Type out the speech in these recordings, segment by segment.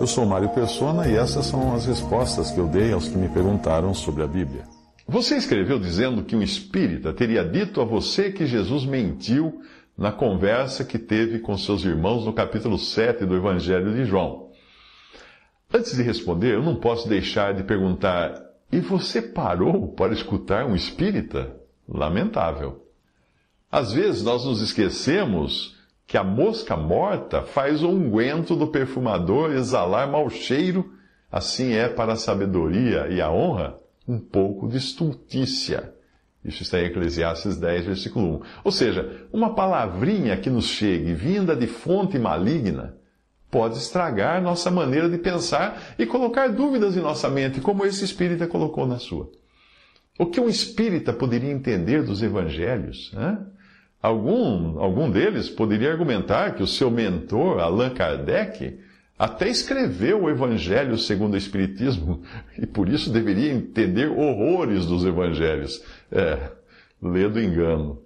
Eu sou Mário Persona e essas são as respostas que eu dei aos que me perguntaram sobre a Bíblia. Você escreveu dizendo que um espírita teria dito a você que Jesus mentiu na conversa que teve com seus irmãos no capítulo 7 do Evangelho de João. Antes de responder, eu não posso deixar de perguntar: e você parou para escutar um espírita? Lamentável. Às vezes nós nos esquecemos que a mosca morta faz o unguento do perfumador exalar mau cheiro, assim é para a sabedoria e a honra um pouco de estultícia. Isso está em Eclesiastes 10, versículo 1. Ou seja, uma palavrinha que nos chegue vinda de fonte maligna pode estragar nossa maneira de pensar e colocar dúvidas em nossa mente, como esse espírita colocou na sua. O que um espírita poderia entender dos evangelhos? Né? Algum, algum deles poderia argumentar que o seu mentor, Allan Kardec, até escreveu o Evangelho segundo o Espiritismo e por isso deveria entender horrores dos Evangelhos. É, lê do engano.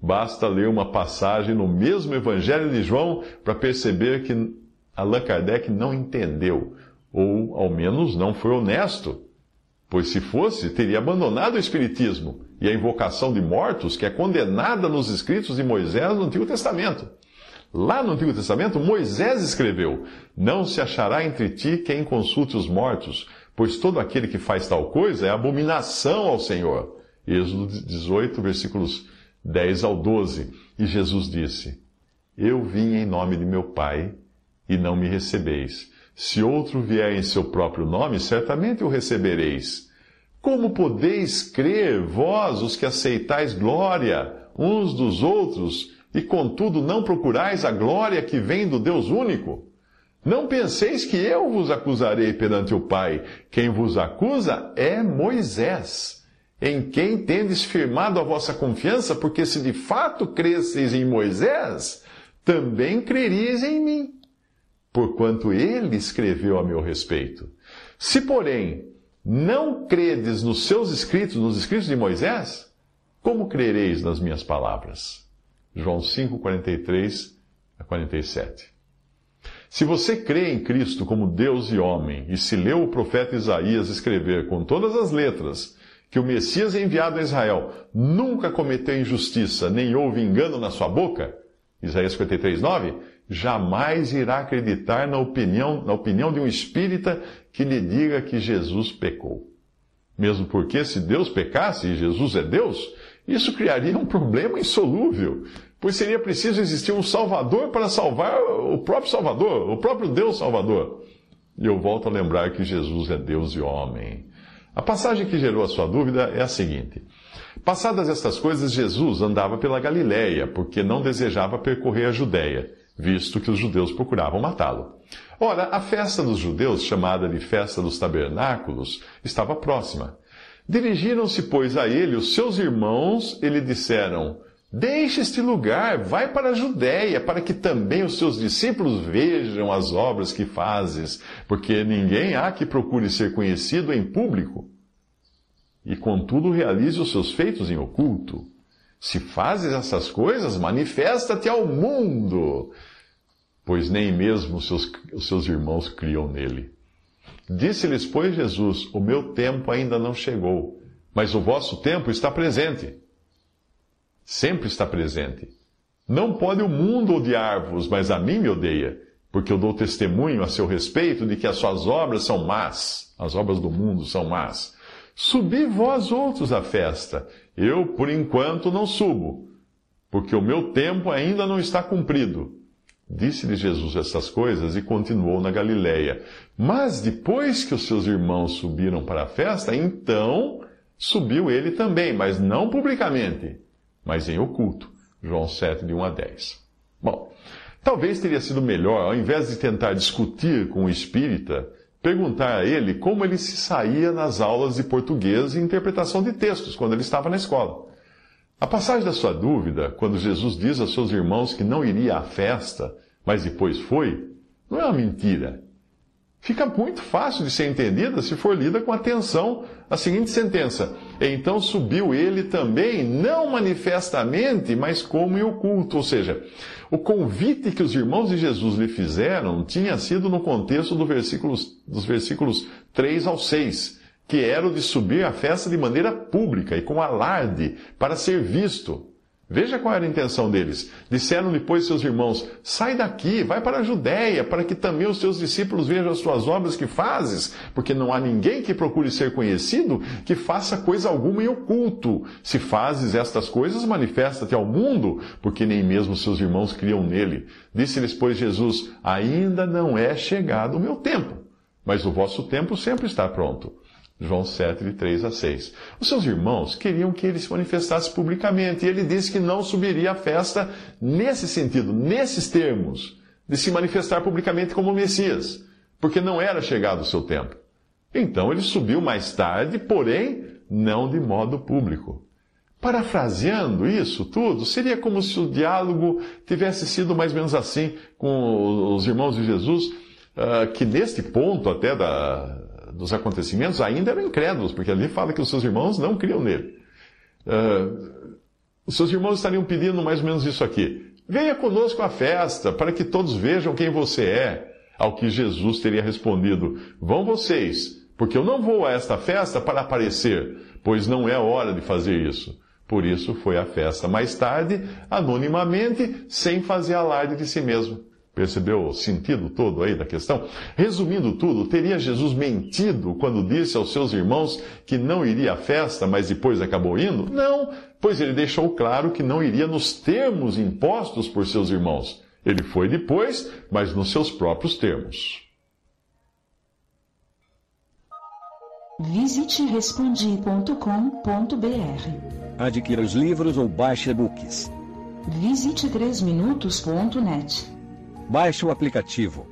Basta ler uma passagem no mesmo Evangelho de João para perceber que Allan Kardec não entendeu, ou ao menos não foi honesto Pois se fosse, teria abandonado o Espiritismo e a invocação de mortos, que é condenada nos escritos de Moisés no Antigo Testamento. Lá no Antigo Testamento, Moisés escreveu: Não se achará entre ti quem consulte os mortos, pois todo aquele que faz tal coisa é abominação ao Senhor. Êxodo 18, versículos 10 ao 12. E Jesus disse: Eu vim em nome de meu Pai e não me recebeis. Se outro vier em seu próprio nome, certamente o recebereis. Como podeis crer, vós, os que aceitais glória uns dos outros, e contudo não procurais a glória que vem do Deus único? Não penseis que eu vos acusarei perante o Pai. Quem vos acusa é Moisés, em quem tendes firmado a vossa confiança, porque se de fato cresceis em Moisés, também creríeis em mim porquanto ele escreveu a meu respeito. Se, porém, não credes nos seus escritos, nos escritos de Moisés, como crereis nas minhas palavras? João 5, 43 a 47. Se você crê em Cristo como Deus e homem, e se leu o profeta Isaías escrever com todas as letras que o Messias enviado a Israel nunca cometeu injustiça, nem houve engano na sua boca, Isaías 53, 9, jamais irá acreditar na opinião, na opinião de um espírita que lhe diga que Jesus pecou. Mesmo porque, se Deus pecasse e Jesus é Deus, isso criaria um problema insolúvel, pois seria preciso existir um Salvador para salvar o próprio Salvador, o próprio Deus Salvador. E eu volto a lembrar que Jesus é Deus e homem. A passagem que gerou a sua dúvida é a seguinte. Passadas estas coisas, Jesus andava pela Galiléia, porque não desejava percorrer a Judéia visto que os judeus procuravam matá-lo. Ora, a festa dos judeus, chamada de Festa dos Tabernáculos, estava próxima. Dirigiram-se, pois, a ele os seus irmãos e lhe disseram: Deixe este lugar, vai para a Judéia, para que também os seus discípulos vejam as obras que fazes, porque ninguém há que procure ser conhecido em público. E contudo realize os seus feitos em oculto. Se fazes essas coisas, manifesta-te ao mundo pois nem mesmo os seus, os seus irmãos criam nele. Disse-lhes, pois, Jesus: O meu tempo ainda não chegou, mas o vosso tempo está presente. Sempre está presente. Não pode o mundo odiar-vos, mas a mim me odeia, porque eu dou testemunho a seu respeito de que as suas obras são más, as obras do mundo são más. Subi vós outros à festa, eu, por enquanto, não subo, porque o meu tempo ainda não está cumprido. Disse-lhe Jesus essas coisas e continuou na Galiléia. Mas depois que os seus irmãos subiram para a festa, então subiu ele também, mas não publicamente, mas em oculto. João 7, de 1 a 10. Bom, talvez teria sido melhor, ao invés de tentar discutir com o espírita, perguntar a ele como ele se saía nas aulas de português e interpretação de textos, quando ele estava na escola. A passagem da sua dúvida, quando Jesus diz a seus irmãos que não iria à festa, mas depois foi, não é uma mentira. fica muito fácil de ser entendida se for lida com atenção a seguinte sentença: Então subiu ele também, não manifestamente, mas como em oculto. Ou seja, o convite que os irmãos de Jesus lhe fizeram tinha sido no contexto do versículos, dos versículos 3 ao 6, que era o de subir à festa de maneira pública e com alarde, para ser visto. Veja qual era a intenção deles. Disseram depois seus irmãos: Sai daqui, vai para a Judéia, para que também os teus discípulos vejam as tuas obras que fazes, porque não há ninguém que procure ser conhecido que faça coisa alguma em oculto. Se fazes estas coisas, manifesta-te ao mundo, porque nem mesmo seus irmãos criam nele. Disse-lhes, pois, Jesus: Ainda não é chegado o meu tempo, mas o vosso tempo sempre está pronto. João 7, de 3 a 6. Os seus irmãos queriam que ele se manifestasse publicamente, e ele disse que não subiria à festa nesse sentido, nesses termos, de se manifestar publicamente como Messias, porque não era chegado o seu tempo. Então ele subiu mais tarde, porém não de modo público. Parafraseando isso tudo, seria como se o diálogo tivesse sido mais ou menos assim com os irmãos de Jesus, uh, que neste ponto até da, dos acontecimentos ainda eram incrédulos, porque ali fala que os seus irmãos não criam nele. Uh, os seus irmãos estariam pedindo mais ou menos isso aqui. Venha conosco à festa, para que todos vejam quem você é. Ao que Jesus teria respondido: Vão vocês, porque eu não vou a esta festa para aparecer, pois não é hora de fazer isso. Por isso foi à festa mais tarde, anonimamente, sem fazer alarde de si mesmo. Percebeu o sentido todo aí da questão? Resumindo tudo, teria Jesus mentido quando disse aos seus irmãos que não iria à festa, mas depois acabou indo? Não, pois ele deixou claro que não iria nos termos impostos por seus irmãos. Ele foi depois, mas nos seus próprios termos. Visite respondi.com.br. Adquira os livros ou baixe e-books. Visite 3minutos.net. Baixe o aplicativo